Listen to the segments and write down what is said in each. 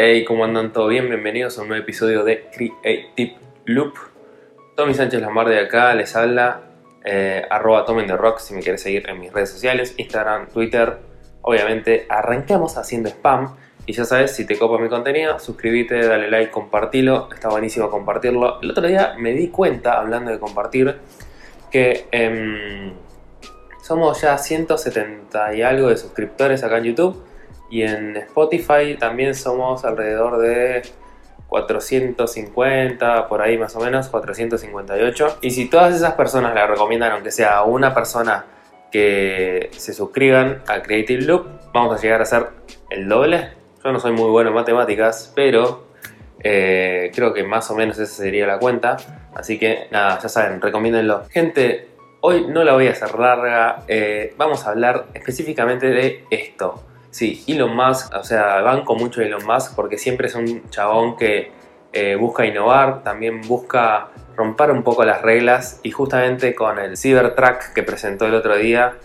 Hey, ¿cómo andan? ¿Todo bien? Bienvenidos a un nuevo episodio de Creative Loop. Tommy Sánchez de acá les habla, eh, arroba Tomen the Rock si me quieres seguir en mis redes sociales, Instagram, Twitter. Obviamente arrancamos haciendo spam y ya sabes, si te copa mi contenido, suscríbete, dale like, compartilo, está buenísimo compartirlo. El otro día me di cuenta, hablando de compartir, que em, somos ya 170 y algo de suscriptores acá en YouTube y en Spotify también somos alrededor de 450, por ahí más o menos, 458. Y si todas esas personas le recomiendan, aunque sea una persona que se suscriban a Creative Loop, vamos a llegar a ser el doble. Yo no soy muy bueno en matemáticas, pero eh, creo que más o menos esa sería la cuenta. Así que nada, ya saben, recomiéndenlo. Gente, hoy no la voy a hacer larga. Eh, vamos a hablar específicamente de esto. Sí, Elon Musk, o sea, banco mucho Elon Musk porque siempre es un chabón que eh, busca innovar, también busca romper un poco las reglas y justamente con el Cybertruck que presentó el otro día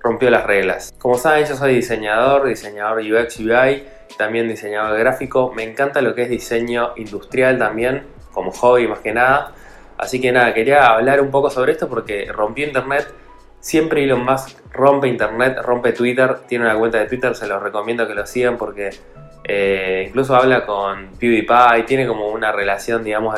rompió las reglas. Como saben, yo soy diseñador, diseñador UX UI, también diseñador gráfico, me encanta lo que es diseño industrial también, como hobby más que nada. Así que nada, quería hablar un poco sobre esto porque rompió internet Siempre Elon Musk rompe internet, rompe Twitter, tiene una cuenta de Twitter, se los recomiendo que lo sigan porque eh, incluso habla con PewDiePie, tiene como una relación, digamos,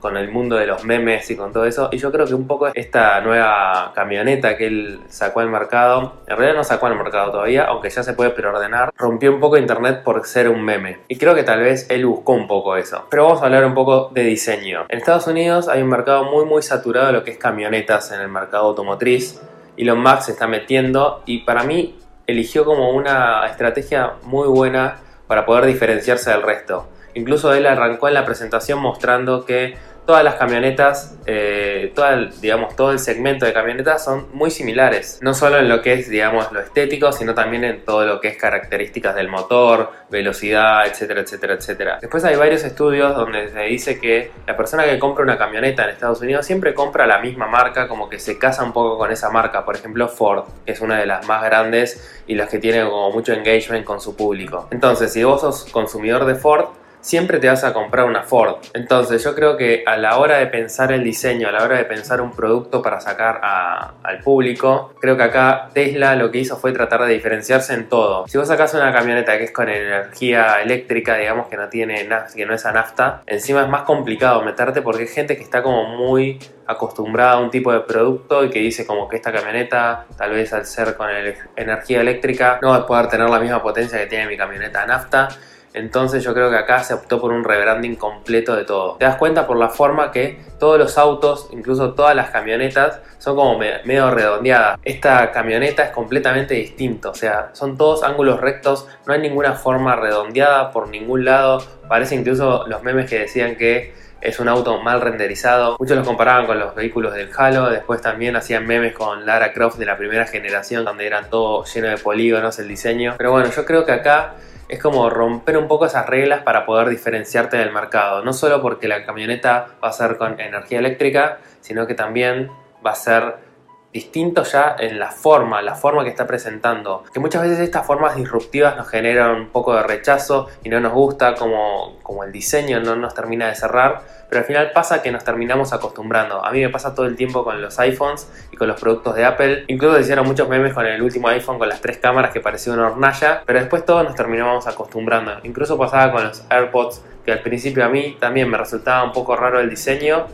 con, el mundo de los memes y con todo eso. Y yo creo que un poco esta nueva camioneta que él sacó al mercado, en realidad no sacó al mercado todavía, aunque ya se puede preordenar, rompió un poco internet por ser un meme. Y creo que tal vez él buscó un poco eso. Pero vamos a hablar un poco de diseño. En Estados Unidos hay un mercado muy, muy saturado de lo que es camionetas en el mercado automotriz. Elon Musk se está metiendo y para mí eligió como una estrategia muy buena para poder diferenciarse del resto. Incluso él arrancó en la presentación mostrando que todas las camionetas, eh, digamos, todo el segmento de camionetas son muy similares. No solo en lo que es, digamos, lo estético, sino también en todo lo que es características del motor, velocidad, etcétera, etcétera, etcétera. Después hay varios estudios donde se dice que la persona que compra una camioneta en Estados Unidos siempre compra la misma marca, como que se casa un poco con esa marca. Por ejemplo, Ford, que es una de las más grandes y las que tiene como mucho engagement con su público. Entonces, si vos sos consumidor de Ford, siempre te vas a comprar una Ford. Entonces yo creo que a la hora de pensar el diseño, a la hora de pensar un producto para sacar al público, creo que acá Tesla lo que hizo fue tratar de diferenciarse en todo. Si vos sacás una camioneta que es con energía eléctrica, digamos que no tiene que no es a nafta, encima es más complicado meterte porque hay gente que está como muy acostumbrada a un tipo de producto y que dice como que esta camioneta, tal vez al ser con energía eléctrica, no va a poder tener la misma potencia que tiene mi camioneta a nafta entonces yo creo que acá se optó por un rebranding completo de todo. Te das cuenta por la forma que todos los autos, incluso todas las camionetas, son como medio redondeadas. Esta camioneta es completamente distinto, o sea, son todos ángulos rectos, no hay ninguna forma redondeada por ningún lado. Parece incluso los memes que decían que es un auto mal renderizado. Muchos los comparaban con los vehículos del Halo, después también hacían memes con Lara Croft de la primera generación, donde eran todo lleno de polígonos el diseño. Pero bueno, yo creo que acá es como romper un poco esas reglas para poder diferenciarte del mercado. No solo porque la camioneta va a ser con energía eléctrica, sino que también va a ser distinto ya en la forma, la forma que está presentando. Que muchas veces estas formas disruptivas nos generan un poco de rechazo y no nos gusta como, como el diseño no nos termina de cerrar, pero al final pasa que nos terminamos acostumbrando. A mí me pasa todo el tiempo con los iPhones y con los productos de Apple. Incluso hicieron muchos memes con el último iPhone con las tres cámaras que parecía una hornalla, pero después todos nos terminamos acostumbrando. Incluso pasaba con los AirPods que al principio a mí también me resultaba un poco raro el diseño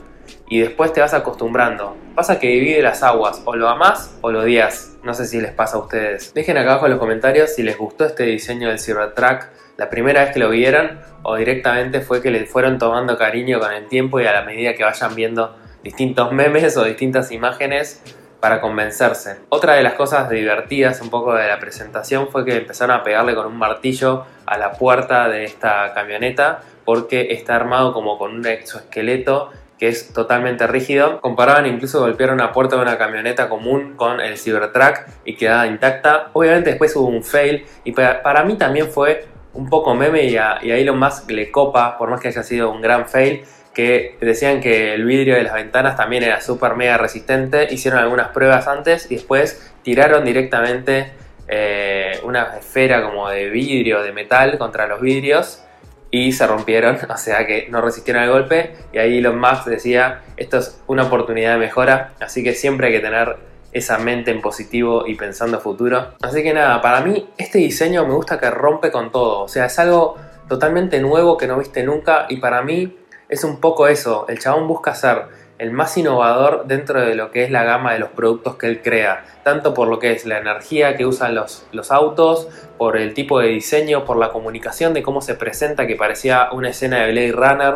y después te vas acostumbrando. Pasa que divide las aguas, o lo amás o lo odias. No sé si les pasa a ustedes. Dejen acá abajo en los comentarios si les gustó este diseño del Cybertruck la primera vez que lo vieron o directamente fue que le fueron tomando cariño con el tiempo y a la medida que vayan viendo distintos memes o distintas imágenes para convencerse. Otra de las cosas divertidas un poco de la presentación fue que empezaron a pegarle con un martillo a la puerta de esta camioneta porque está armado como con un exoesqueleto que es totalmente rígido. Comparaban incluso golpear una puerta de una camioneta común con el Cybertruck y quedaba intacta. Obviamente después hubo un fail y para, mí también fue un poco meme y a, y a Elon le copa, por más que haya sido un gran fail, que decían que el vidrio de las ventanas también era súper mega resistente. Hicieron algunas pruebas antes y después tiraron directamente eh, una esfera como de vidrio, de metal contra los vidrios y se rompieron, o sea que no resistieron al golpe y ahí Elon Musk decía, esto es una oportunidad de mejora, así que siempre hay que tener esa mente en positivo y pensando futuro. Así que nada, para mí este diseño me gusta que rompe con todo, o sea, es algo totalmente nuevo que no viste nunca y para mí es un poco eso, el chabón busca ser el más innovador dentro de lo que es la gama de los productos que él crea, tanto por lo que es la energía que usan los, los autos, por el tipo de diseño, por la comunicación de cómo se presenta, que parecía una escena de Blade Runner.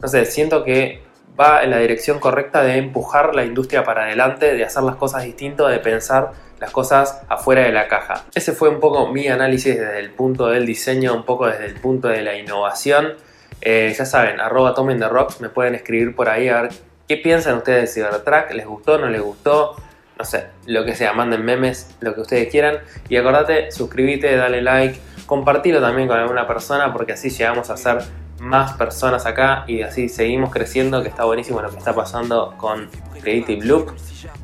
No sé, siento que va en la dirección correcta de empujar la industria para adelante, de hacer las cosas distintas, de pensar las cosas afuera de la caja. Ese fue un poco mi análisis desde el punto del diseño, un poco desde el punto de la innovación. Eh, ya saben, arroba tomen the rocks, me pueden escribir por ahí a ver ¿Qué piensan ustedes de Cybertruck? ¿Les gustó? ¿No les gustó? No sé, lo que sea, manden memes, lo que ustedes quieran. Y acordate, suscríbete, dale like, compartilo también con alguna persona porque así llegamos a ser más personas acá y así seguimos creciendo, que está buenísimo lo que está pasando con Creative Loop.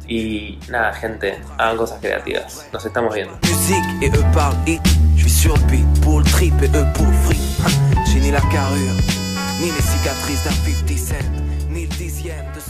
Y nada, gente, hagan cosas creativas. Nos estamos viendo. ni les cicatrices d'un 50 cent, ni